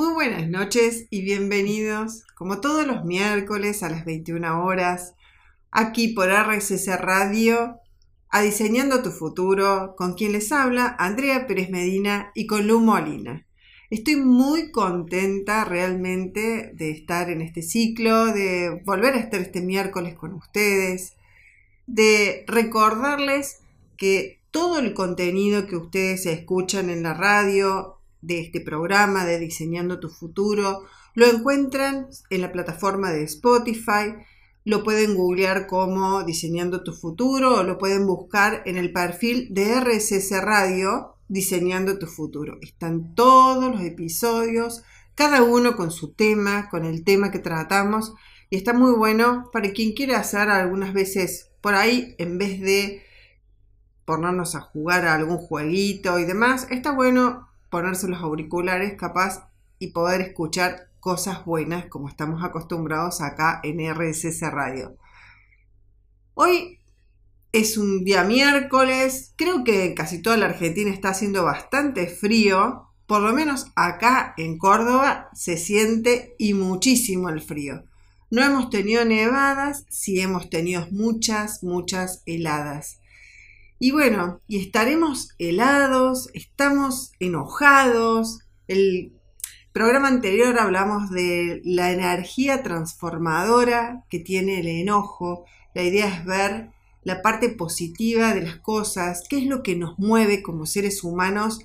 Muy buenas noches y bienvenidos, como todos los miércoles a las 21 horas, aquí por RSS Radio, a Diseñando tu Futuro, con quien les habla Andrea Pérez Medina y con Lu Molina. Estoy muy contenta realmente de estar en este ciclo, de volver a estar este miércoles con ustedes, de recordarles que todo el contenido que ustedes escuchan en la radio, de este programa de Diseñando tu Futuro. Lo encuentran en la plataforma de Spotify, lo pueden googlear como Diseñando tu Futuro o lo pueden buscar en el perfil de RSS Radio Diseñando tu Futuro. Están todos los episodios, cada uno con su tema, con el tema que tratamos y está muy bueno para quien quiera hacer algunas veces por ahí en vez de ponernos a jugar a algún jueguito y demás, está bueno ponerse los auriculares capaz y poder escuchar cosas buenas como estamos acostumbrados acá en RSS Radio. Hoy es un día miércoles, creo que casi toda la Argentina está haciendo bastante frío, por lo menos acá en Córdoba se siente y muchísimo el frío. No hemos tenido nevadas, sí hemos tenido muchas, muchas heladas. Y bueno, y estaremos helados, estamos enojados. El programa anterior hablamos de la energía transformadora que tiene el enojo. La idea es ver la parte positiva de las cosas, qué es lo que nos mueve como seres humanos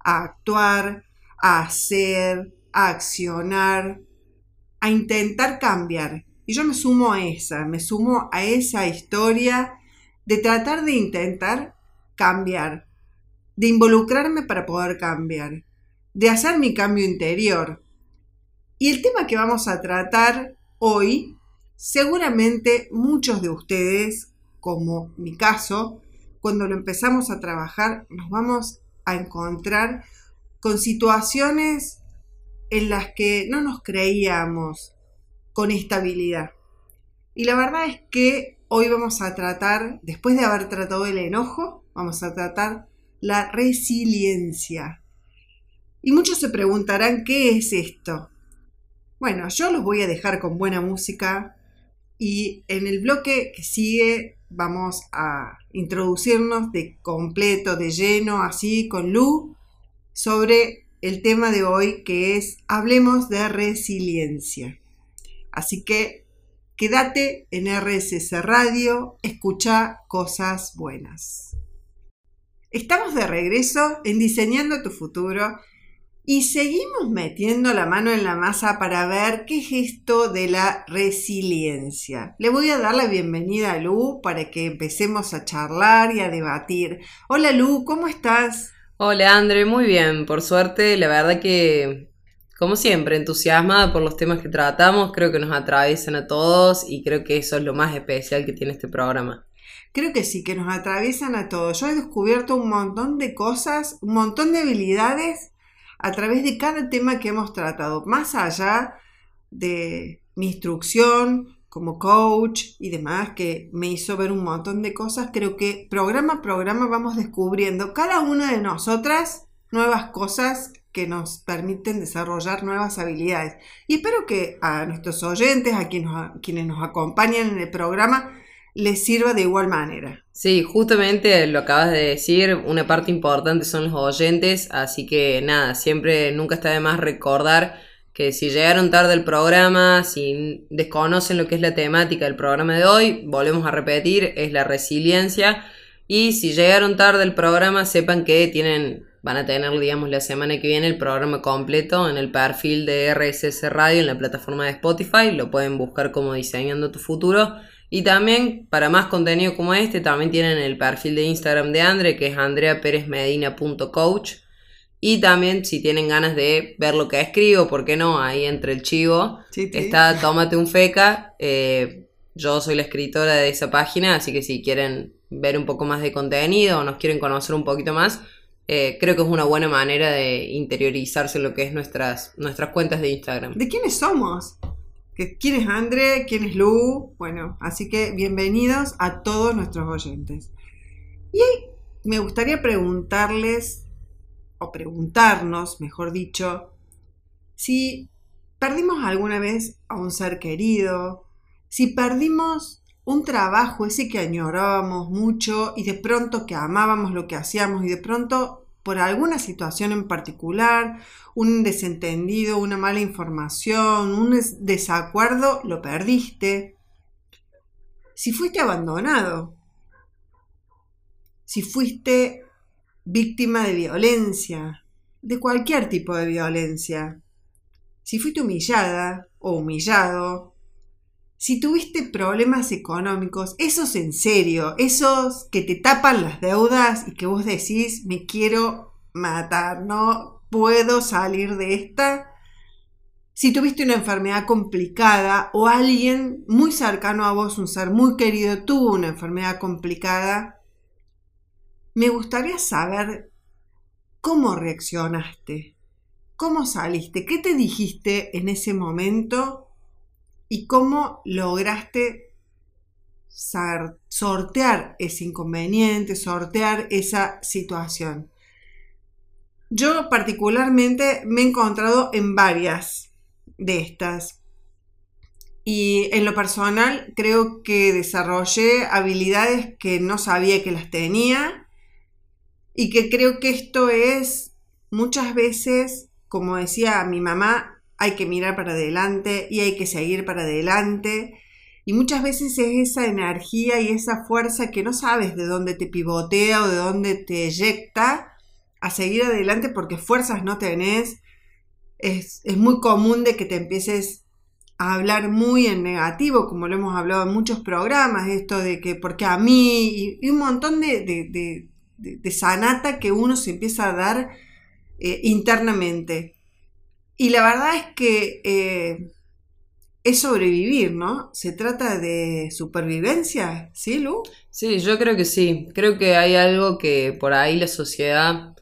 a actuar, a hacer, a accionar, a intentar cambiar. Y yo me sumo a esa, me sumo a esa historia de tratar de intentar cambiar, de involucrarme para poder cambiar, de hacer mi cambio interior. Y el tema que vamos a tratar hoy, seguramente muchos de ustedes, como mi caso, cuando lo empezamos a trabajar, nos vamos a encontrar con situaciones en las que no nos creíamos con estabilidad. Y la verdad es que Hoy vamos a tratar, después de haber tratado el enojo, vamos a tratar la resiliencia. Y muchos se preguntarán, ¿qué es esto? Bueno, yo los voy a dejar con buena música y en el bloque que sigue vamos a introducirnos de completo, de lleno, así con Lu, sobre el tema de hoy que es Hablemos de resiliencia. Así que Quédate en RSS Radio, escucha cosas buenas. Estamos de regreso en Diseñando tu futuro y seguimos metiendo la mano en la masa para ver qué es esto de la resiliencia. Le voy a dar la bienvenida a Lu para que empecemos a charlar y a debatir. Hola Lu, ¿cómo estás? Hola André, muy bien, por suerte, la verdad que como siempre, entusiasmada por los temas que tratamos, creo que nos atraviesan a todos y creo que eso es lo más especial que tiene este programa. Creo que sí, que nos atraviesan a todos. Yo he descubierto un montón de cosas, un montón de habilidades a través de cada tema que hemos tratado, más allá de mi instrucción como coach y demás, que me hizo ver un montón de cosas. Creo que programa a programa vamos descubriendo cada una de nosotras nuevas cosas que nos permiten desarrollar nuevas habilidades. Y espero que a nuestros oyentes, a quienes, quienes nos acompañan en el programa, les sirva de igual manera. Sí, justamente lo acabas de decir, una parte importante son los oyentes, así que nada, siempre nunca está de más recordar que si llegaron tarde al programa, si desconocen lo que es la temática del programa de hoy, volvemos a repetir, es la resiliencia. Y si llegaron tarde al programa, sepan que tienen Van a tener, digamos, la semana que viene el programa completo en el perfil de RSS Radio en la plataforma de Spotify. Lo pueden buscar como Diseñando tu Futuro. Y también, para más contenido como este, también tienen el perfil de Instagram de Andre, que es andreaperezmedina.coach. Y también, si tienen ganas de ver lo que escribo, ¿por qué no? Ahí entre el chivo está Tómate un Feca. Eh, yo soy la escritora de esa página, así que si quieren ver un poco más de contenido o nos quieren conocer un poquito más, eh, creo que es una buena manera de interiorizarse lo que es nuestras, nuestras cuentas de Instagram. ¿De quiénes somos? ¿Quién es Andre? ¿Quién es Lu? Bueno, así que bienvenidos a todos nuestros oyentes. Y me gustaría preguntarles, o preguntarnos, mejor dicho, si perdimos alguna vez a un ser querido, si perdimos un trabajo ese que añorábamos mucho y de pronto que amábamos lo que hacíamos y de pronto por alguna situación en particular, un desentendido, una mala información, un desacuerdo, lo perdiste. Si fuiste abandonado, si fuiste víctima de violencia, de cualquier tipo de violencia, si fuiste humillada o humillado, si tuviste problemas económicos, esos en serio, esos que te tapan las deudas y que vos decís, me quiero matar, no puedo salir de esta. Si tuviste una enfermedad complicada o alguien muy cercano a vos, un ser muy querido, tuvo una enfermedad complicada, me gustaría saber cómo reaccionaste, cómo saliste, qué te dijiste en ese momento y cómo lograste sortear ese inconveniente, sortear esa situación. Yo particularmente me he encontrado en varias de estas. Y en lo personal creo que desarrollé habilidades que no sabía que las tenía y que creo que esto es muchas veces, como decía mi mamá, hay que mirar para adelante y hay que seguir para adelante. Y muchas veces es esa energía y esa fuerza que no sabes de dónde te pivotea o de dónde te eyecta a seguir adelante porque fuerzas no tenés. Es, muy común de que te empieces a hablar muy en negativo, como lo hemos hablado en muchos programas, esto de que porque a mí y, un montón de, de, sanata que uno se empieza a dar eh, internamente. Y la verdad es que eh, es sobrevivir, ¿no? Se trata de supervivencia, ¿sí, Lu? Sí, yo creo que sí. Creo que hay algo que por ahí la sociedad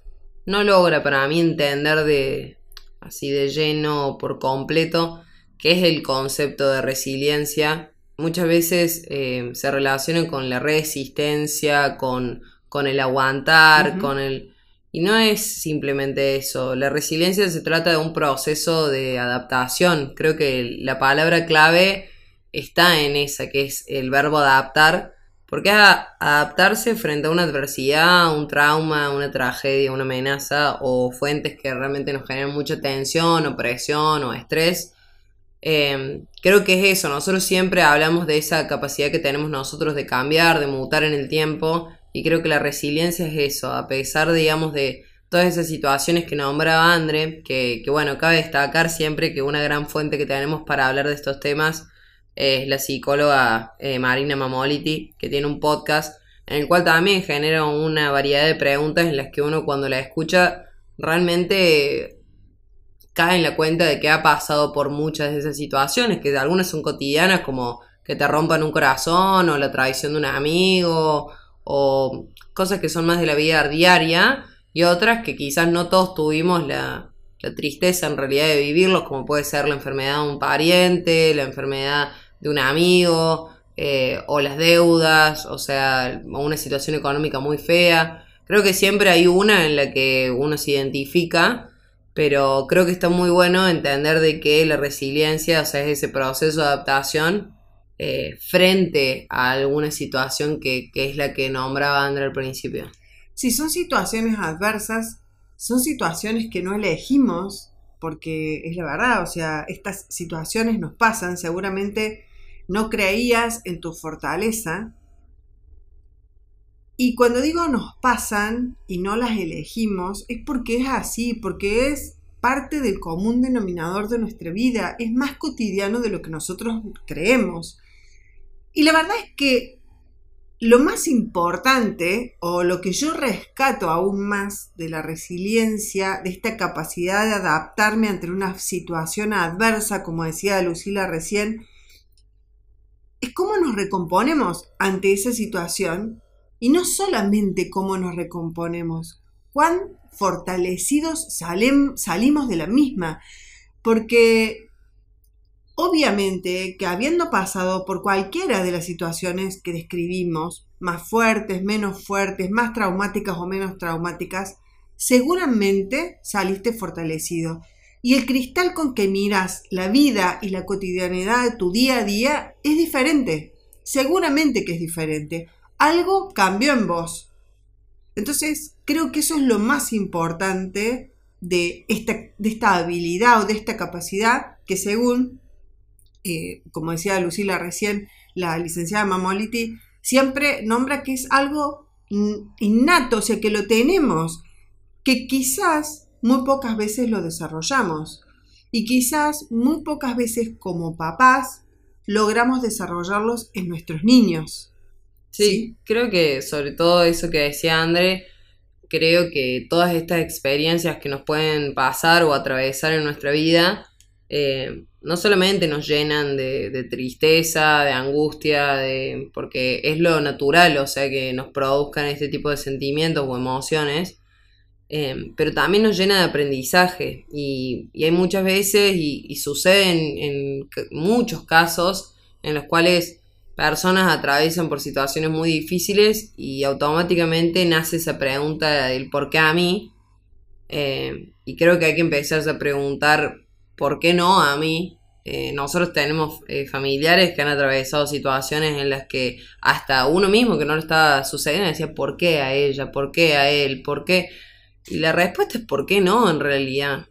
no logra para mí entender de así de lleno por completo qué es el concepto de resiliencia. Muchas veces eh, se relaciona con la resistencia, con, con el aguantar, con el... Y no es simplemente eso. La resiliencia se trata de un proceso de adaptación. Creo que la palabra clave está en esa, que es el verbo adaptar porque adaptarse frente a una adversidad, un trauma, una tragedia, una amenaza o fuentes que realmente nos generan mucha tensión o presión o estrés, em, creo que es eso. Nosotros siempre hablamos de esa capacidad que tenemos nosotros de cambiar, de mutar en el tiempo y creo que la resiliencia es eso, a pesar, digamos, de todas esas situaciones que nombraba André, que, que bueno, cabe destacar siempre que una gran fuente que tenemos para hablar de estos temas es la psicóloga eh, Marina Mamoliti, que tiene un podcast en el cual también genera una variedad de preguntas en las que uno cuando la escucha realmente cae en la cuenta de que ha pasado por muchas de esas situaciones, que algunas son cotidianas como que te rompan un corazón o la traición de un amigo o cosas que son más de la vida diaria y otras que quizás no todos tuvimos la, tristeza en realidad de vivirlos, como puede ser la enfermedad de un pariente, la enfermedad de un amigo, eh, o las deudas, o sea, una situación económica muy fea. Creo que siempre hay una en la que uno se identifica, pero creo que está muy bueno entender de que la resiliencia, o sea, es ese proceso de adaptación eh, frente a alguna situación que, que es la que nombraba André al principio. Si son situaciones adversas, son situaciones que no elegimos, porque es la verdad, o sea, estas situaciones nos pasan, seguramente no creías en tu fortaleza. Y cuando digo nos pasan y no las elegimos, es porque es así, porque es parte del común denominador de nuestra vida, es más cotidiano de lo que nosotros creemos. Y la verdad es que lo más importante, o lo que yo rescato aún más de la resiliencia, de esta capacidad de adaptarme ante una situación adversa, como decía Lucila recién, es cómo nos recomponemos ante esa situación y no solamente cómo nos recomponemos, cuán fortalecidos salimos de la misma, porque obviamente que habiendo pasado por cualquiera de las situaciones que describimos, más fuertes, menos fuertes, más traumáticas o menos traumáticas, seguramente saliste fortalecido. Y el cristal con que miras la vida y la cotidianidad de tu día a día es diferente. Seguramente que es diferente. Algo cambió en vos. Entonces, creo que eso es lo más importante de esta, de esta habilidad o de esta capacidad que según, eh, como decía Lucila recién, la licenciada Mamoliti, siempre nombra que es algo innato, o sea, que lo tenemos, que quizás muy pocas veces lo desarrollamos y quizás muy pocas veces como papás logramos desarrollarlos en nuestros niños. Sí, creo que sobre todo eso que decía André, creo que todas estas experiencias que nos pueden pasar o atravesar en nuestra vida, eh, no solamente nos llenan de, tristeza, de angustia, de, porque es lo natural, o sea, que nos produzcan este tipo de sentimientos o emociones, eh, pero también nos llena de aprendizaje y, hay muchas veces y, y sucede en, muchos casos en los cuales personas atraviesan por situaciones muy difíciles y automáticamente nace esa pregunta del por qué a mí. Eh, y creo que hay que empezar a preguntar por qué no a mí. Eh, nosotros tenemos eh, familiares que han atravesado situaciones en las que hasta uno mismo que no lo estaba sucediendo decía ¿por qué a ella? ¿por qué a él? ¿por qué? Y la respuesta es ¿por qué no? en realidad.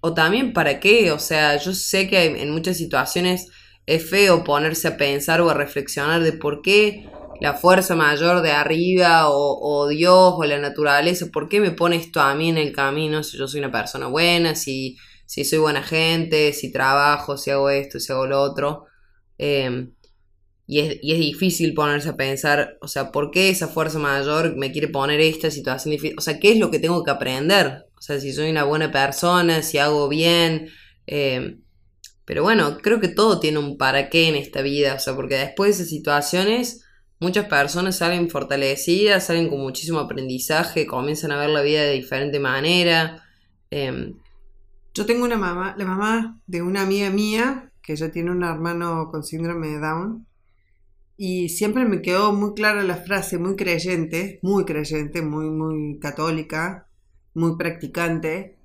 o también ¿para qué? O sea, yo sé que en muchas situaciones es feo ponerse a pensar o a reflexionar de por qué la fuerza mayor de arriba o, Dios o la naturaleza, ¿por qué me pone esto a mí en el camino si yo soy una persona buena, si, si soy buena gente, si trabajo, si hago esto, si hago lo otro? Em, y, es, y es difícil ponerse a pensar, o sea, ¿por qué esa fuerza mayor me quiere poner esta situación difícil? O sea, ¿qué es lo que tengo que aprender? O sea, si soy una buena persona, si hago bien. Eh, pero bueno, creo que todo tiene un para qué en esta vida, o sea, porque después de esas situaciones muchas personas salen fortalecidas, salen con muchísimo aprendizaje, comienzan a ver la vida de diferente manera. Em, Yo tengo una mamá, la mamá de una amiga mía, que ella tiene un hermano con síndrome de Down, y siempre me quedó muy clara la frase, muy creyente, muy creyente, muy, muy católica, muy practicante.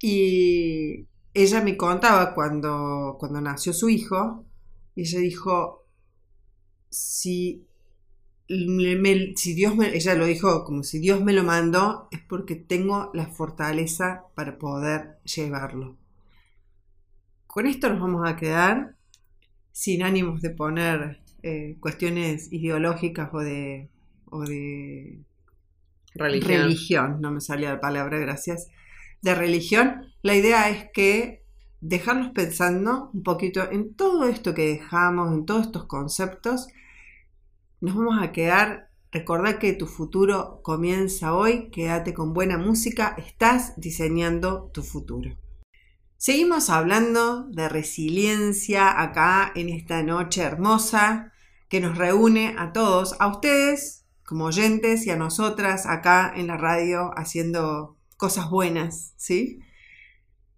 Y ella me contaba cuando, cuando nació su hijo, y ella dijo, si, si Dios me, ella lo dijo como si Dios me lo mandó, es porque tengo la fortaleza para poder llevarlo. Con esto nos vamos a quedar sin ánimos de poner eh, cuestiones ideológicas o de, o de religión. religión, no me salía la palabra, gracias de religión, la idea es que dejarlos pensando un poquito en todo esto que dejamos, en todos estos conceptos, nos vamos a quedar, recordad que tu futuro comienza hoy, quédate con buena música, estás diseñando tu futuro. Seguimos hablando de resiliencia acá en esta noche hermosa que nos reúne a todos, a ustedes como oyentes y a nosotras acá en la radio haciendo cosas buenas, ¿sí?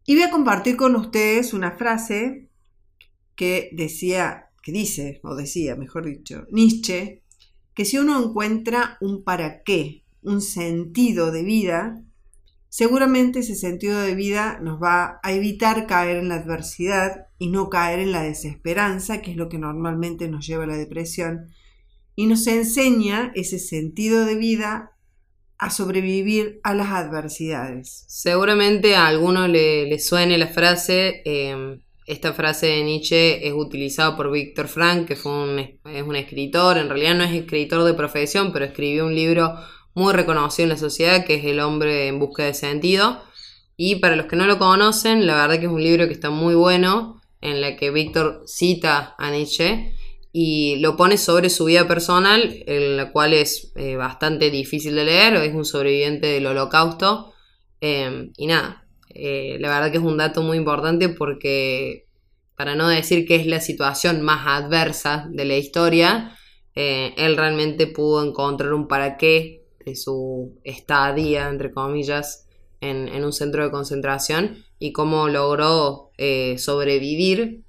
Y voy a compartir con ustedes una frase que decía, que dice, o decía, mejor dicho, Nietzsche, que si uno encuentra un para qué, un sentido de vida, seguramente ese sentido de vida nos va a evitar caer en la adversidad y no caer en la desesperanza, que es lo que normalmente nos lleva a la depresión, y nos enseña ese sentido de vida a sobrevivir a las adversidades. Seguramente a alguno le, suene la frase, em, esta frase de Nietzsche es utilizada por Víctor Frank, que fue un, es un escritor, en realidad no es escritor de profesión, pero escribió un libro muy reconocido en la sociedad, que es El hombre en busca de sentido. Y para los que no lo conocen, la verdad que es un libro que está muy bueno, en la que Víctor cita a Nietzsche y lo pone sobre su vida personal, en la cual es eh, bastante difícil de leer, es un sobreviviente del holocausto. Em, y nada, eh, la verdad que es un dato muy importante porque, para no decir que es la situación más adversa de la historia, eh, él realmente pudo encontrar un para qué de su estadía, entre comillas, en, un centro de concentración y cómo logró sobrevivir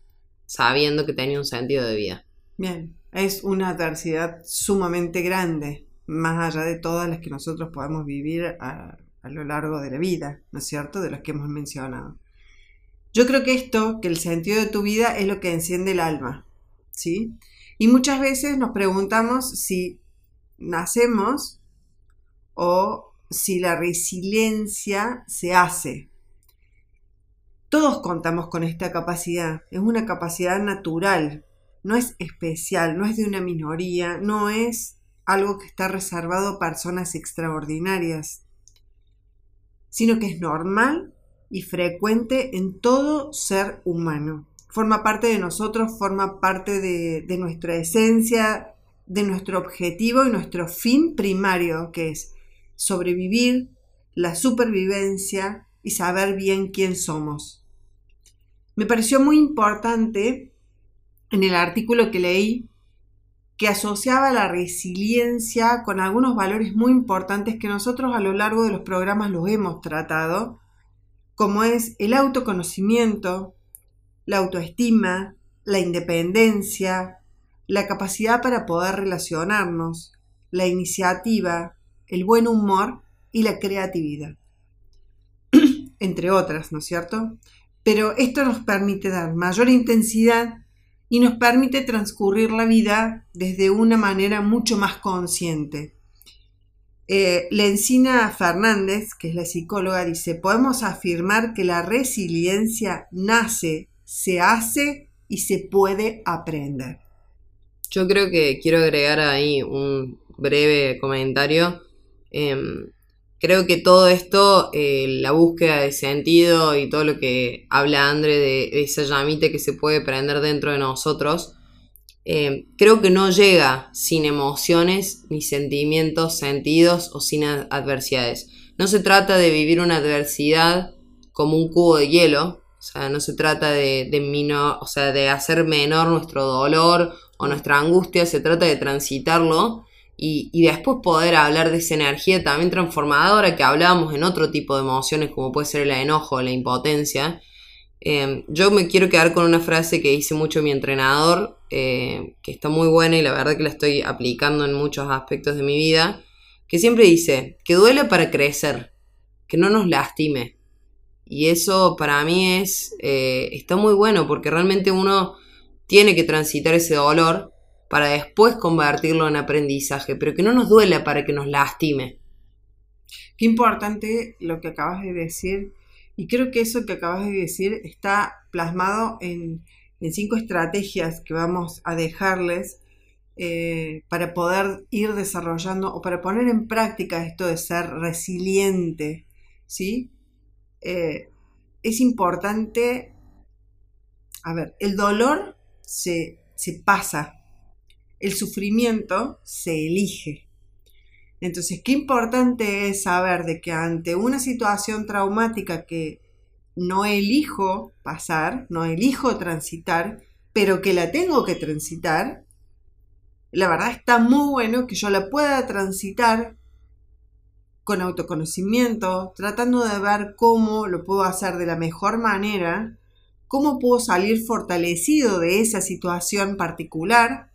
sabiendo que tenía un sentido de vida. Bien, es una adversidad sumamente grande, más allá de todas las que nosotros podemos vivir a, lo largo de la vida, ¿no es cierto? De las que hemos mencionado. Yo creo que esto, que el sentido de tu vida es lo que enciende el alma, ¿sí? Y muchas veces nos preguntamos si nacemos o si la resiliencia se hace. Todos contamos con esta capacidad, es una capacidad natural, no es especial, no es de una minoría, no es algo que está reservado a personas extraordinarias, sino que es normal y frecuente en todo ser humano. Forma parte de nosotros, forma parte de, nuestra esencia, de nuestro objetivo y nuestro fin primario, que es sobrevivir, la supervivencia y saber bien quién somos. Me pareció muy importante en el artículo que leí que asociaba la resiliencia con algunos valores muy importantes que nosotros a lo largo de los programas los hemos tratado, como es el autoconocimiento, la autoestima, la independencia, la capacidad para poder relacionarnos, la iniciativa, el buen humor y la creatividad. Entre otras, ¿no es cierto? Pero esto nos permite dar mayor intensidad y nos permite transcurrir la vida desde una manera mucho más consciente. Eh, Lencina Fernández, que es la psicóloga, dice, podemos afirmar que la resiliencia nace, se hace y se puede aprender. Yo creo que quiero agregar ahí un breve comentario. Em, creo que todo esto, eh, la búsqueda de sentido y todo lo que habla André de, de esa llamita que se puede prender dentro de nosotros, eh, creo que no llega sin emociones, ni sentimientos, sentidos o sin adversidades. No se trata de vivir una adversidad como un cubo de hielo, o sea, no se trata de, o sea, de hacer menor nuestro dolor o nuestra angustia, se trata de transitarlo y, después poder hablar de esa energía también transformadora que hablábamos en otro tipo de emociones como puede ser el enojo, la impotencia, Em, yo me quiero quedar con una frase que dice mucho mi entrenador, eh, que está muy buena y la verdad que la estoy aplicando en muchos aspectos de mi vida, que siempre dice, que duele para crecer, que no nos lastime. Y eso para mí es, eh, está muy bueno porque realmente uno tiene que transitar ese dolor para después convertirlo en aprendizaje, pero que no nos duele para que nos lastime. Qué importante lo que acabas de decir y creo que eso que acabas de decir está plasmado en, cinco estrategias que vamos a dejarles eh, para poder ir desarrollando o para poner en práctica esto de ser resiliente. ¿sí? Eh, es importante, a ver, el dolor se, se pasa, el sufrimiento se elige. Entonces, qué importante es saber de que ante una situación traumática que no elijo pasar, no elijo transitar, pero que la tengo que transitar, la verdad está muy bueno que yo la pueda transitar con autoconocimiento, tratando de ver cómo lo puedo hacer de la mejor manera, cómo puedo salir fortalecido de esa situación particular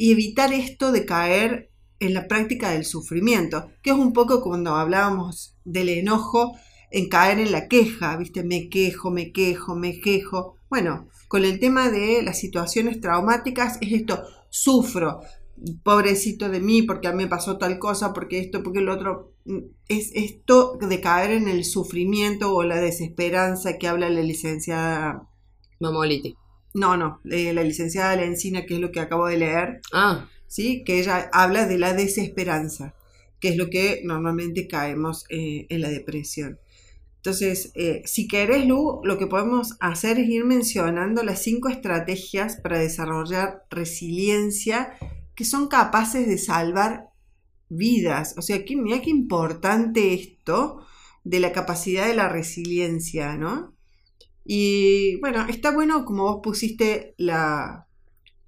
y evitar esto de caer en la práctica del sufrimiento, que es un poco cuando hablábamos del enojo en caer en la queja, ¿viste? Me quejo, me quejo, me quejo. Bueno, con el tema de las situaciones traumáticas es esto, sufro, pobrecito de mí porque a mí me pasó tal cosa, porque esto, porque el otro, es esto de caer en el sufrimiento o la desesperanza que habla la licenciada Mamoliti. No, no, eh, la licenciada Lencina, que es lo que acabo de leer. Ah que ella habla de la desesperanza, que es lo que normalmente caemos eh, en la depresión. Entonces, eh, si querés, Lu, lo que podemos hacer es ir mencionando las cinco estrategias para desarrollar resiliencia que son capaces de salvar vidas. O sea, que, mira qué importante esto de la capacidad de la resiliencia, ¿no? Y bueno, está bueno como vos pusiste la,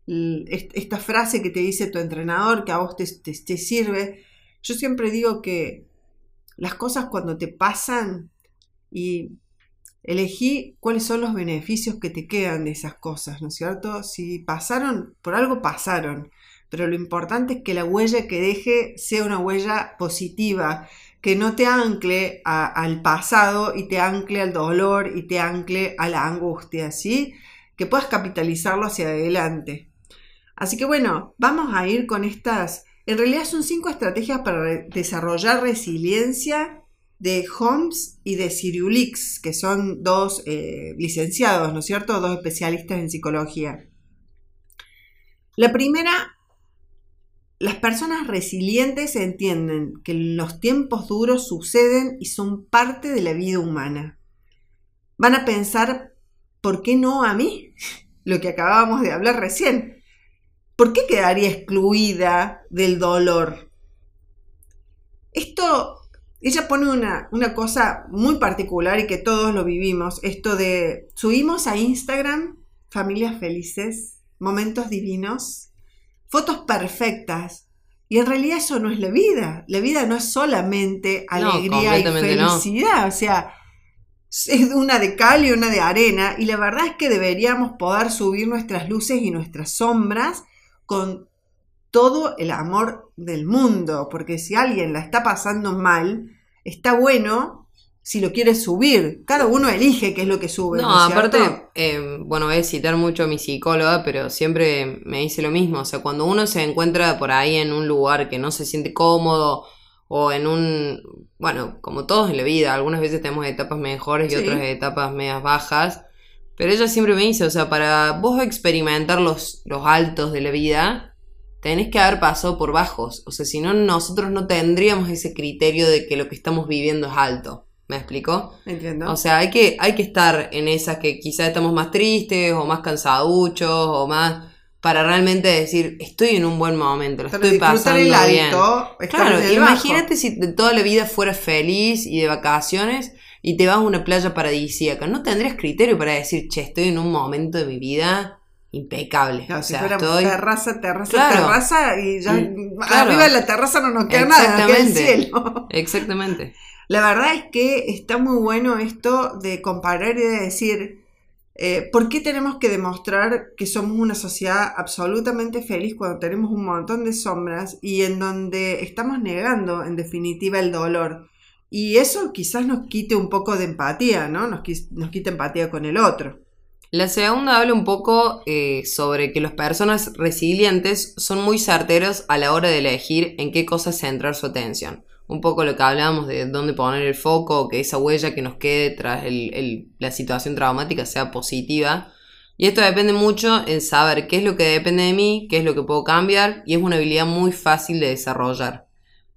esta frase que te dice tu entrenador, que a vos te, te, sirve. Yo siempre digo que las cosas cuando te pasan y elegí cuáles son los beneficios que te quedan de esas cosas, ¿no es cierto? Si pasaron, por algo pasaron, pero lo importante es que la huella que deje sea una huella positiva, que no te ancle al pasado y te ancle al dolor y te ancle a la angustia, ¿sí? Que puedas capitalizarlo hacia adelante. Así que bueno, vamos a ir con estas, en realidad son cinco estrategias para desarrollar resiliencia de Holmes y de Ciriulix, que son dos eh, licenciados, ¿no es cierto? Dos especialistas en psicología. La primera las personas resilientes entienden que los tiempos duros suceden y son parte de la vida humana. Van a pensar, ¿por qué no a mí? Lo que acabábamos de hablar recién. ¿Por qué quedaría excluida del dolor? Esto, ella pone una, una cosa muy particular y que todos lo vivimos, esto de subimos a Instagram familias felices, momentos divinos, fotos perfectas. Y en realidad eso no es la vida. La vida no es solamente alegría y felicidad. O sea, es una de cal y una de arena. Y la verdad es que deberíamos poder subir nuestras luces y nuestras sombras con todo el amor del mundo. Porque si alguien la está pasando mal, está bueno si lo quieres subir. Cada uno elige qué es lo que sube. No, aparte, eh, bueno, voy a citar mucho a mi psicóloga, pero siempre me dice lo mismo. O sea, cuando uno se encuentra por ahí en un lugar que no se siente cómodo o en un, bueno, como todos en la vida, algunas veces tenemos etapas mejores y otras etapas medias bajas. Pero ella siempre me dice, o sea, para vos experimentar los, los altos de la vida, tenés que haber pasado por bajos. O sea, si no, nosotros no tendríamos ese criterio de que lo que estamos viviendo es alto. ¿Me explico? Entiendo. O sea, hay que, hay que estar en esas que quizás estamos más tristes o más cansaduchos o más para realmente decir, estoy en un buen momento, lo estoy pasando el bien. Claro, imagínate si de toda la vida fueras feliz y de vacaciones y te vas a una playa paradisíaca. No tendrías criterio para decir, che, estoy en un momento de mi vida impecable. o sea, estoy... terraza, terraza, terraza y ya arriba de la terraza no nos queda nada, queda el cielo. Exactamente. La verdad es que está muy bueno esto de comparar y de decir, eh, ¿por qué tenemos que demostrar que somos una sociedad absolutamente feliz cuando tenemos un montón de sombras y en donde estamos negando, en definitiva, el dolor? Y eso quizás nos quite un poco de empatía, ¿no? Nos, nos quite empatía con el otro. La segunda habla un poco eh, sobre que las personas resilientes son muy certeros a la hora de elegir en qué cosas centrar su atención un poco lo que hablábamos de dónde poner el foco, que esa huella que nos quede tras la situación traumática sea positiva. Y esto depende mucho en saber qué es lo que depende de mí, qué es lo que puedo cambiar, y es una habilidad muy fácil de desarrollar.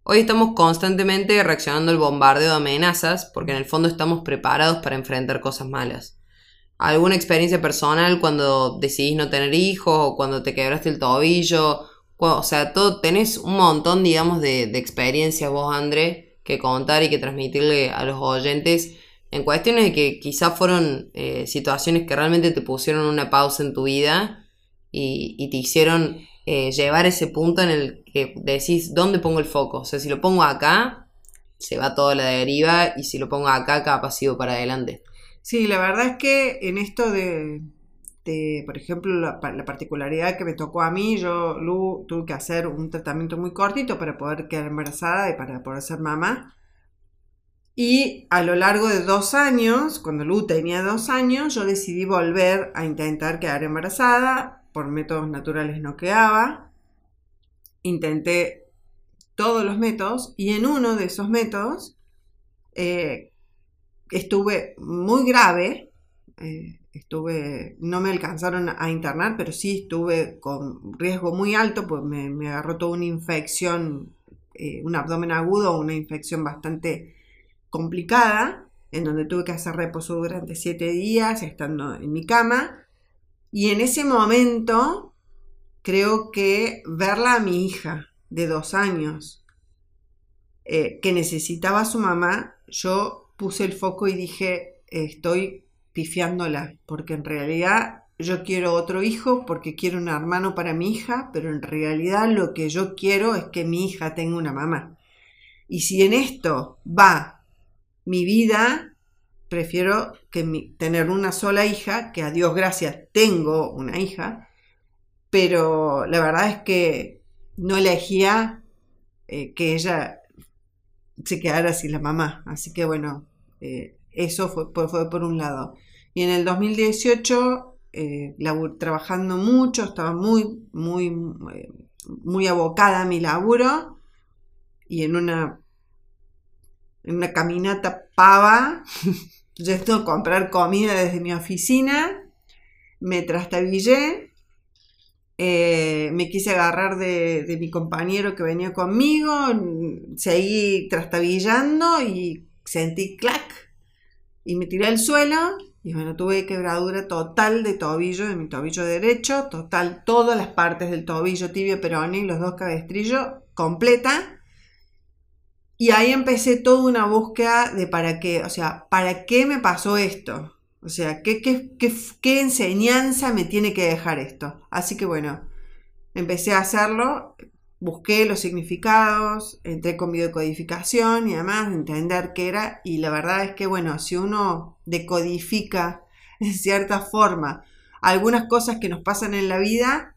Hoy estamos constantemente reaccionando al bombardeo de amenazas, porque en el fondo estamos preparados para enfrentar cosas malas. ¿Alguna experiencia personal cuando decidís no tener hijos o cuando te quebraste el tobillo o sea, todo, tenés un montón, digamos, de, experiencias vos, André, que contar y que transmitirle a los oyentes en cuestiones de que quizás fueron eh, situaciones que realmente te pusieron una pausa en tu vida y, te hicieron eh, llevar ese punto en el que decís, ¿dónde pongo el foco? O sea, si lo pongo acá, se va toda la deriva y si lo pongo acá, capaz sigo para adelante. Sí, la verdad es que en esto de, este, por ejemplo, la, particularidad que me tocó a mí, yo, Lu, tuve que hacer un tratamiento muy cortito para poder quedar embarazada y para poder ser mamá. Y a lo largo de dos años, cuando Lu tenía dos años, yo decidí volver a intentar quedar embarazada. Por métodos naturales no quedaba. Intenté todos los métodos y en uno de esos métodos eh, estuve muy grave. Eh, estuve, no me alcanzaron a internar, pero sí estuve con riesgo muy alto, pues me, agarró toda una infección, eh, un abdomen agudo, una infección bastante complicada, en donde tuve que hacer reposo durante siete días, estando en mi cama. Y en ese momento, creo que verla a mi hija de dos años, eh, que necesitaba a su mamá, yo puse el foco y dije, estoy pifiándola, porque en realidad yo quiero otro hijo porque quiero un hermano para mi hija, pero en realidad lo que yo quiero es que mi hija tenga una mamá. Y si en esto va mi vida, prefiero que tener una sola hija, que a Dios gracias tengo una hija, pero la verdad es que no elegía eh, que ella se quedara sin la mamá. Así que bueno, eh, eso fue, por un lado. Y en el 2018, eh, trabajando mucho, estaba muy, muy, eh, muy abocada a mi laburo y en una, en una caminata pava, yo tengo que comprar comida desde mi oficina, me trastabillé eh, me quise agarrar de, mi compañero que venía conmigo, seguí trastabillando y sentí clac y me tiré al suelo y bueno, tuve quebradura total de tobillo, de mi tobillo derecho, total, todas las partes del tobillo, tibio, peroné y los dos cabestrillos, completa. Y ahí empecé toda una búsqueda de para qué, o sea, ¿para qué me pasó esto? O sea, ¿qué, qué, enseñanza me tiene que dejar esto? Así que bueno, empecé a hacerlo, busqué los significados, entré con biodecodificación y además entender qué era. Y la verdad es que, bueno, si uno decodifica en cierta forma algunas cosas que nos pasan en la vida,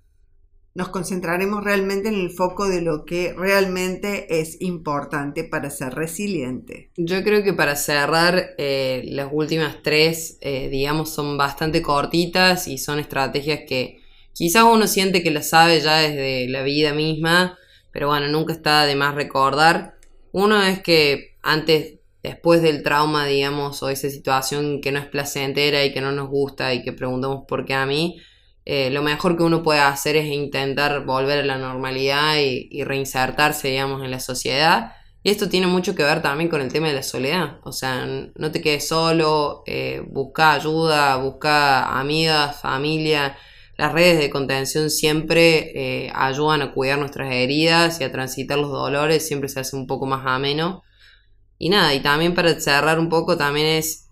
nos concentraremos realmente en el foco de lo que realmente es importante para ser resiliente. Yo creo que para cerrar, eh, las últimas tres, eh, digamos, son bastante cortitas y son estrategias que quizás uno siente que las sabe ya desde la vida misma, pero bueno, nunca está de más recordar. Uno es que antes, después del trauma, digamos, o esa situación que no es placentera y que no nos gusta y que preguntamos por qué a mí, eh, lo mejor que uno puede hacer es intentar volver a la normalidad y, reinsertarse, digamos, en la sociedad. Y esto tiene mucho que ver también con el tema de la soledad. O sea, no te quedes solo, eh, busca ayuda, busca amigas, familia. Las redes de contención siempre eh, ayudan a cuidar nuestras heridas y a transitar los dolores, siempre se hace un poco más ameno. Y nada, y también para cerrar un poco, también es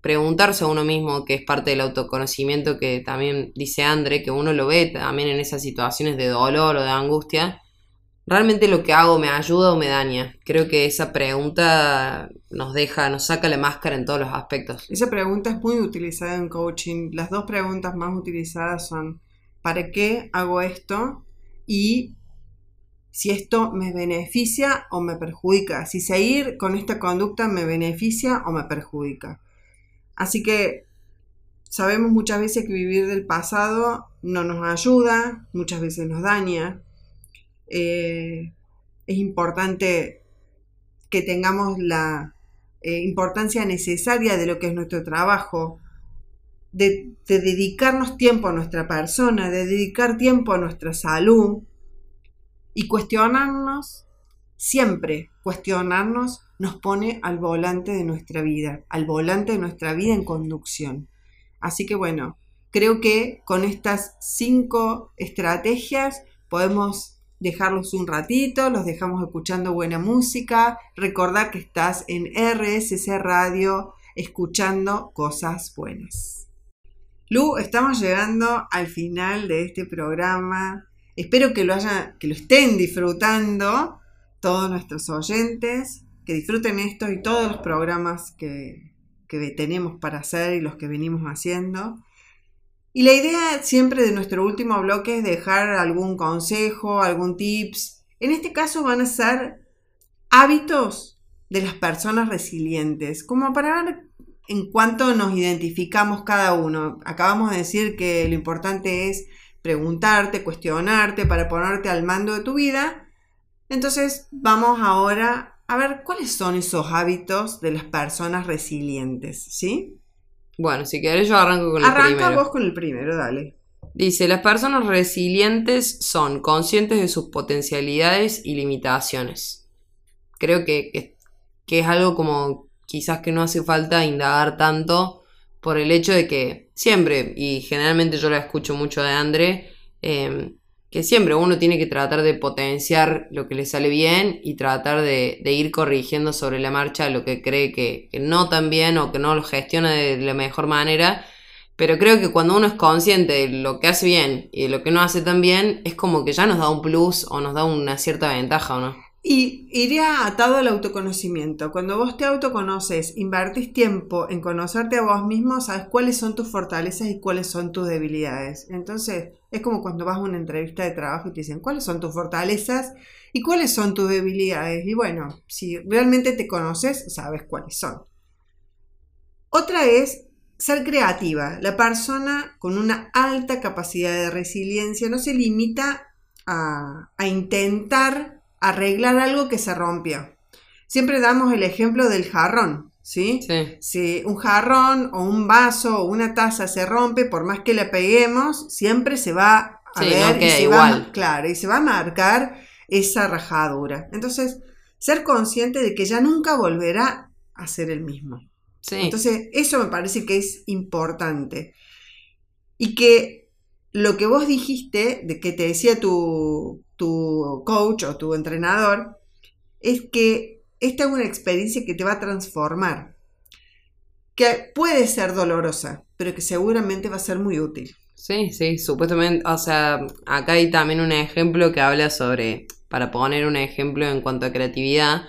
preguntarse a uno mismo, que es parte del autoconocimiento que también dice André, que uno lo ve también en esas situaciones de dolor o de angustia, ¿realmente lo que hago me ayuda o me daña? Creo que esa pregunta nos deja, nos saca la máscara en todos los aspectos. Esa pregunta es muy utilizada en coaching. Las dos preguntas más utilizadas son, ¿para qué hago esto? Y si esto me beneficia o me perjudica, si seguir con esta conducta me beneficia o me perjudica. Así que sabemos muchas veces que vivir del pasado no nos ayuda, muchas veces nos daña. Eh, es importante que tengamos la eh, importancia necesaria de lo que es nuestro trabajo, de, de, dedicarnos tiempo a nuestra persona, de dedicar tiempo a nuestra salud y cuestionarnos, siempre cuestionarnos nos pone al volante de nuestra vida, al volante de nuestra vida en conducción. Así que bueno, creo que con estas cinco estrategias podemos dejarlos un ratito, los dejamos escuchando buena música, recordar que estás en RSC Radio escuchando cosas buenas. Lu, estamos llegando al final de este programa. Espero que lo haya, que lo estén disfrutando todos nuestros oyentes que disfruten esto y todos los programas que, tenemos para hacer y los que venimos haciendo. Y la idea siempre de nuestro último bloque es dejar algún consejo, algún tips. En este caso van a ser hábitos de las personas resilientes, como para ver en cuánto nos identificamos cada uno. Acabamos de decir que lo importante es preguntarte, cuestionarte para ponerte al mando de tu vida. Entonces vamos ahora a ver, ¿cuáles son esos hábitos de las personas resilientes? ¿Sí? Bueno, si querés yo arranco con el primero. Arranca vos con el primero, dale. Dice, las personas resilientes son conscientes de sus potencialidades y limitaciones. Creo que, que, es algo como quizás que no hace falta indagar tanto por el hecho de que siempre, y generalmente yo la escucho mucho de André, eh, que siempre uno tiene que tratar de potenciar lo que le sale bien y tratar de, ir corrigiendo sobre la marcha lo que cree que, no tan bien o que no lo gestiona de la mejor manera. Pero creo que cuando uno es consciente de lo que hace bien y de lo que no hace tan bien, es como que ya nos da un plus o nos da una cierta ventaja, ¿o no? Y iría atado al autoconocimiento. Cuando vos te autoconoces, invertís tiempo en conocerte a vos mismo, sabes cuáles son tus fortalezas y cuáles son tus debilidades. Entonces, es como cuando vas a una entrevista de trabajo y te dicen cuáles son tus fortalezas y cuáles son tus debilidades. Y bueno, si realmente te conoces, sabes cuáles son. Otra es ser creativa. La persona con una alta capacidad de resiliencia no se limita a, intentar arreglar algo que se rompió. Siempre damos el ejemplo del jarrón, ¿sí? Si un jarrón o un vaso o una taza se rompe, por más que le peguemos, siempre se va a ver y se igual. Va, claro, y se va a marcar esa rajadura. Entonces, ser consciente de que ya nunca volverá a ser el mismo. Entonces, eso me parece que es importante. Y que lo que vos dijiste, de que te decía tu, tu coach o tu entrenador, es que esta es una experiencia que te va a transformar, que puede ser dolorosa, pero que seguramente va a ser muy útil. Sí, sí, supuestamente, o sea, acá hay también un ejemplo que habla sobre, para poner un ejemplo en cuanto a creatividad,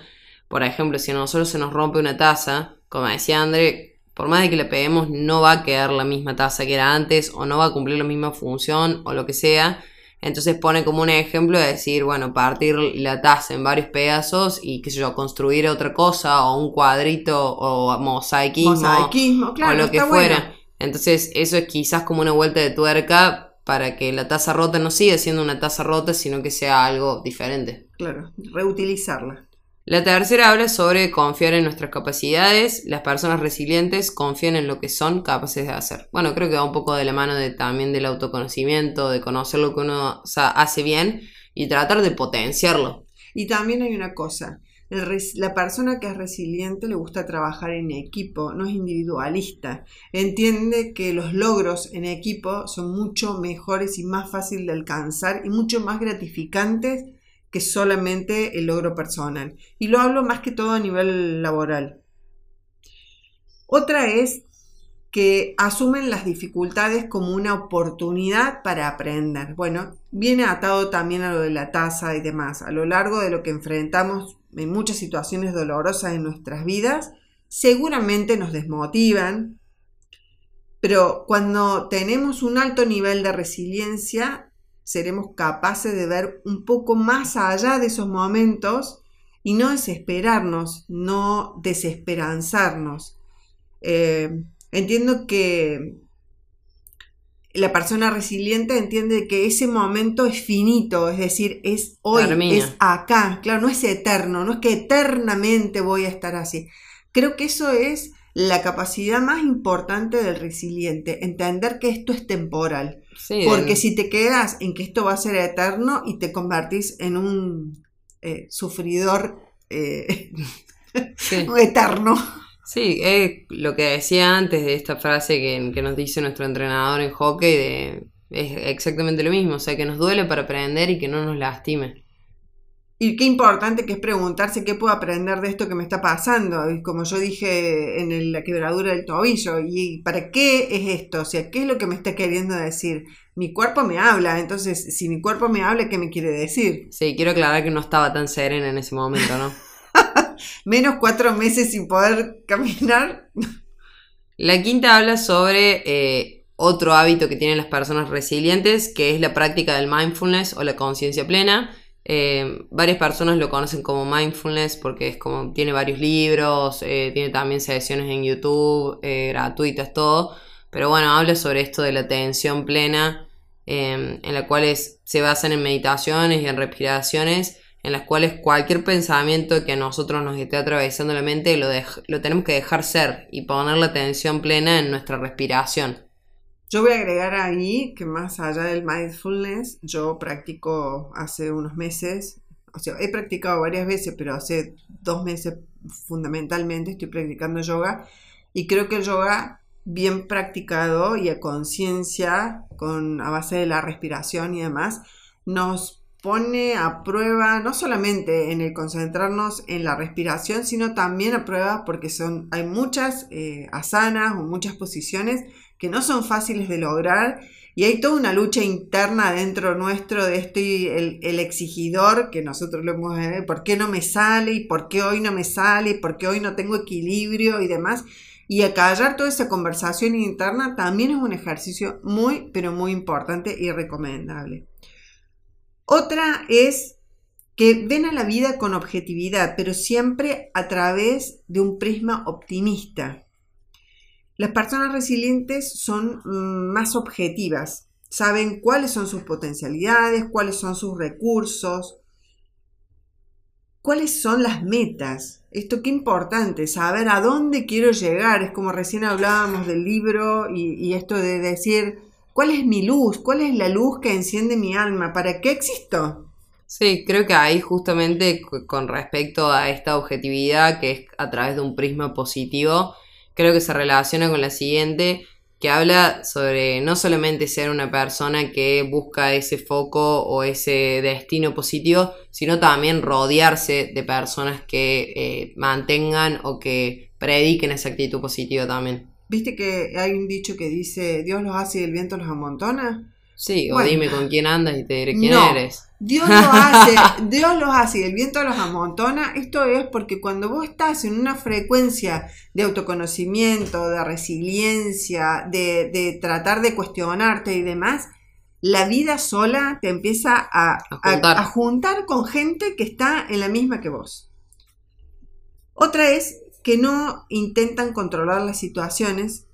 por ejemplo, si a nosotros se nos rompe una taza, como decía André, por más de que le peguemos, no va a quedar la misma taza que era antes, o no va a cumplir la misma función, o lo que sea, entonces pone como un ejemplo de decir, bueno, partir la taza en varios pedazos y, qué sé yo, construir otra cosa o un cuadrito o mosaicismo, mosaicismo claro, o lo que fuera. Entonces eso es quizás como una vuelta de tuerca para que la taza rota no siga siendo una taza rota, sino que sea algo diferente. Claro, reutilizarla. La tercera habla sobre confiar en nuestras capacidades. Las personas resilientes confían en lo que son capaces de hacer. Bueno, creo que va un poco de la mano también del autoconocimiento, de conocer lo que uno hace bien y tratar de potenciarlo. Y también hay una cosa, la persona que es resiliente le gusta trabajar en equipo, no es individualista. Entiende que los logros en equipo son mucho mejores y más fáciles de alcanzar y mucho más gratificantes que solamente el logro personal. Y lo hablo más que todo a nivel laboral. Otra es que asumen las dificultades como una oportunidad para aprender. Bueno, viene atado también a lo de la tasa y demás. A lo largo de lo que enfrentamos en muchas situaciones dolorosas en nuestras vidas, seguramente nos desmotivan, pero cuando tenemos un alto nivel de resiliencia, seremos capaces de ver un poco más allá de esos momentos y no desesperarnos, no desesperanzarnos. Eh, entiendo que la persona resiliente entiende que ese momento es finito, es decir, es hoy, es acá, claro, no es eterno, no es que eternamente voy a estar así. Creo que eso es la capacidad más importante del resiliente, entender que esto es temporal. Porque si te quedas en que esto va a ser eterno y te convertís en un eh, sufridor eh, eterno. Sí, es lo que decía antes de esta frase que, que, nos dice nuestro entrenador en hockey, de, es exactamente lo mismo, o sea, que nos duele para aprender y que no nos lastime. Y qué importante que es preguntarse qué puedo aprender de esto que me está pasando. Y como yo dije en la quebradura del tobillo, ¿y para qué es esto? O sea, ¿qué es lo que me está queriendo decir? Mi cuerpo me habla, entonces si mi cuerpo me habla, ¿qué me quiere decir? Sí, quiero aclarar que no estaba tan serena en ese momento, ¿no? Menos cuatro meses sin poder caminar. La quinta habla sobre eh, otro hábito que tienen las personas resilientes, que es la práctica del mindfulness o la conciencia plena eh, varias personas lo conocen como mindfulness porque es como tiene varios libros, eh, tiene también sesiones en YouTube eh, gratuitas, todo. Pero bueno, habla sobre esto de la atención plena, em, en la cual se basan en meditaciones y en respiraciones, en las cuales cualquier pensamiento que a nosotros nos esté atravesando la mente lo, lo tenemos que dejar ser y poner la atención plena en nuestra respiración. Yo voy a agregar ahí que más allá del mindfulness, yo practico hace unos meses, o sea, he practicado varias veces, pero hace dos meses fundamentalmente estoy practicando yoga. Y creo que el yoga bien practicado y a conciencia, con a base de la respiración y demás, nos pone a prueba no solamente en el concentrarnos en la respiración, sino también a prueba porque son, hay muchas eh, asanas o muchas posiciones que no son fáciles de lograr y hay toda una lucha interna dentro nuestro de este, el, exigidor, que nosotros lo hemos, eh, ¿por qué no me sale? ¿Y por qué hoy no me sale? ¿Y por qué hoy no tengo equilibrio? Y demás. Y acallar toda esa conversación interna también es un ejercicio muy, pero muy importante y recomendable. Otra es que ven a la vida con objetividad, pero siempre a través de un prisma optimista. Las personas resilientes son mm, más objetivas, saben cuáles son sus potencialidades, cuáles son sus recursos, cuáles son las metas. Esto qué importante, saber a dónde quiero llegar. Es como recién hablábamos del libro y, y esto de decir, ¿cuál es mi luz? ¿Cuál es la luz que enciende mi alma? ¿Para qué existo? Sí, creo que ahí justamente con respecto a esta objetividad que es a través de un prisma positivo, creo que se relaciona con la siguiente, que habla sobre no solamente ser una persona que busca ese foco o ese destino positivo, sino también rodearse de personas que eh, mantengan o que prediquen esa actitud positiva también. ¿Viste que hay un dicho que dice Dios los hace y el viento los amontona? Sí, o dime con quién andas y te diré quién eres. Dios lo hace, Dios los hace y el viento los amontona. Esto es porque cuando vos estás en una frecuencia de autoconocimiento, de resiliencia, de, tratar de cuestionarte y demás, la vida sola te empieza a, a, juntar. con gente que está en la misma que vos. Otra es que no intentan controlar las situaciones,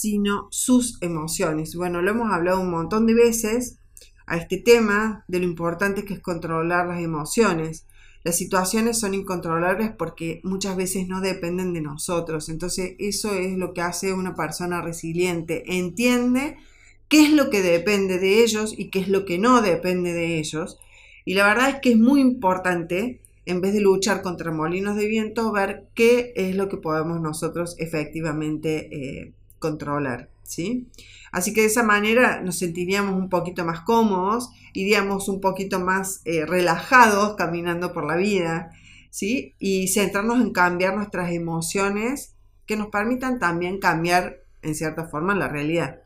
sino sus emociones. Bueno, lo hemos hablado un montón de veces a este tema de lo importante que es controlar las emociones. Las situaciones son incontrolables porque muchas veces no dependen de nosotros. Entonces eso es lo que hace una persona resiliente. Entiende qué es lo que depende de ellos y qué es lo que no depende de ellos. Y la verdad es que es muy importante, en vez de luchar contra molinos de viento, ver qué es lo que podemos nosotros efectivamente eh, controlar. ¿sí? Así que de esa manera nos sentiríamos un poquito más cómodos, iríamos un poquito más eh, relajados caminando por la vida, ¿sí? Y centrarnos en cambiar nuestras emociones que nos permitan también cambiar en cierta forma la realidad.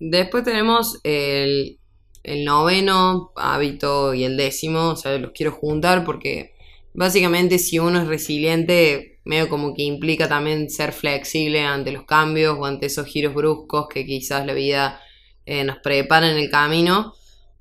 Después tenemos el, el noveno hábito y el décimo, o sea, los quiero juntar porque básicamente si uno es resiliente medio como que implica también ser flexible ante los cambios o ante esos giros bruscos que quizás la vida eh, nos prepara en el camino.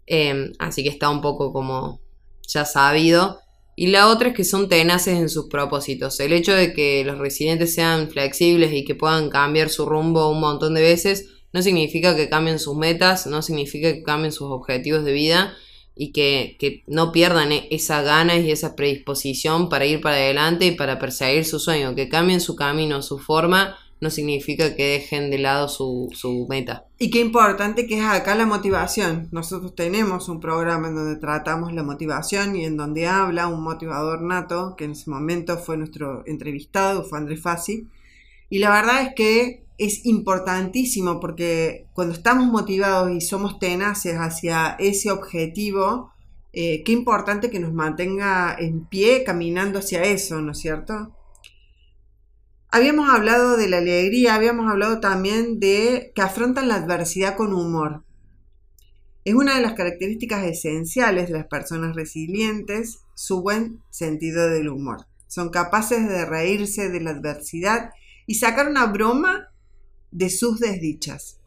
Em, así que está un poco como ya sabido. Y la otra es que son tenaces en sus propósitos. El hecho de que los residentes sean flexibles y que puedan cambiar su rumbo un montón de veces no significa que cambien sus metas, no significa que cambien sus objetivos de vida y que, no pierdan e-, esa ganas y esa predisposición para ir para adelante y para perseguir su sueño, que cambien su camino, su forma, no significa que dejen de lado su, su, meta. Y qué importante que es acá la motivación. Nosotros tenemos un programa en donde tratamos la motivación y en donde habla un motivador nato, que en ese momento fue nuestro entrevistado, fue Andrés Fassi. Y la verdad es que es importantísimo porque cuando estamos motivados y somos tenaces hacia ese objetivo, eh, qué importante que nos mantenga en pie caminando hacia eso, ¿no es cierto? Habíamos hablado de la alegría, habíamos hablado también de que afrontan la adversidad con humor. Es una de las características esenciales de las personas resilientes, su buen sentido del humor. Son capaces de reírse de la adversidad y sacar una broma de sus desdichas.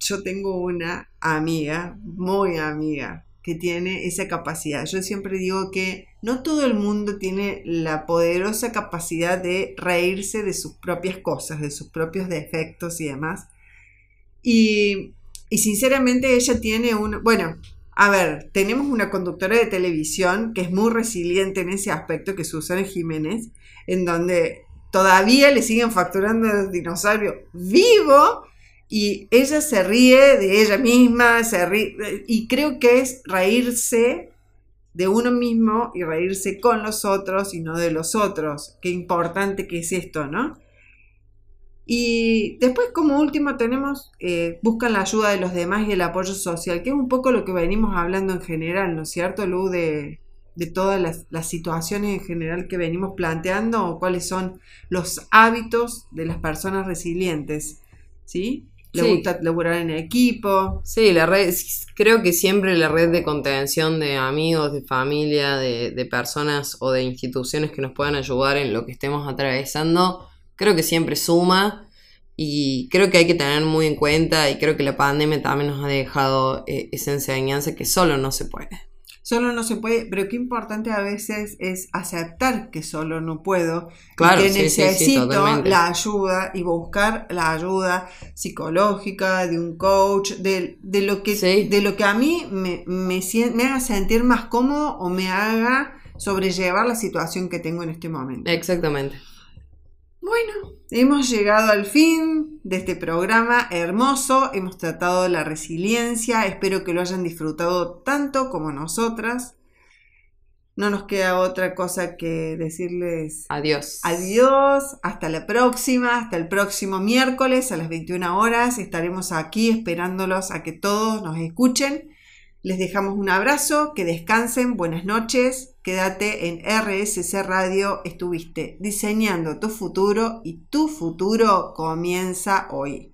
Yo tengo una amiga, muy amiga, que tiene esa capacidad. Yo siempre digo que no todo el mundo tiene la poderosa capacidad de reírse de sus propias cosas, de sus propios defectos y demás. Y, y sinceramente ella tiene un... Bueno, a ver, tenemos una conductora de televisión que es muy resiliente en ese aspecto, que es Susana Jiménez, en donde todavía le siguen facturando el dinosaurio vivo y ella se ríe de ella misma, se ríe, y creo que es reírse de uno mismo y reírse con los otros y no de los otros. Qué importante que es esto, ¿no? Y después como último tenemos, eh, buscan la ayuda de los demás y el apoyo social, que es un poco lo que venimos hablando en general, ¿no es cierto, Lu? De, de todas las, situaciones en general que venimos planteando o cuáles son los hábitos de las personas resilientes. ¿sí? Le Sí. gusta laburar en equipo. Sí, la red, creo que siempre la red de contención de amigos, de familia, de, de personas o de instituciones que nos puedan ayudar en lo que estemos atravesando, creo que siempre suma y creo que hay que tener muy en cuenta y creo que la pandemia también nos ha dejado eh, esa enseñanza que solo no se puede. Solo no se puede, pero qué importante a veces es aceptar que solo no puedo, Claro, que sí, sí, sí, necesito la ayuda y buscar la ayuda psicológica de un coach, de, de lo, que, de lo que a mí me, me, me haga sentir más cómodo o me haga sobrellevar la situación que tengo en este momento. Exactamente. Bueno, hemos llegado al fin de este programa hermoso. Hemos tratado la resiliencia. Espero que lo hayan disfrutado tanto como nosotras. No nos queda otra cosa que decirles Adiós. adiós. Hasta la próxima. Hasta el próximo miércoles a las 21 horas. Estaremos aquí esperándolos a que todos nos escuchen. Les dejamos un abrazo, que descansen, buenas noches, quédate en RSC Radio, estuviste diseñando tu futuro y tu futuro comienza hoy.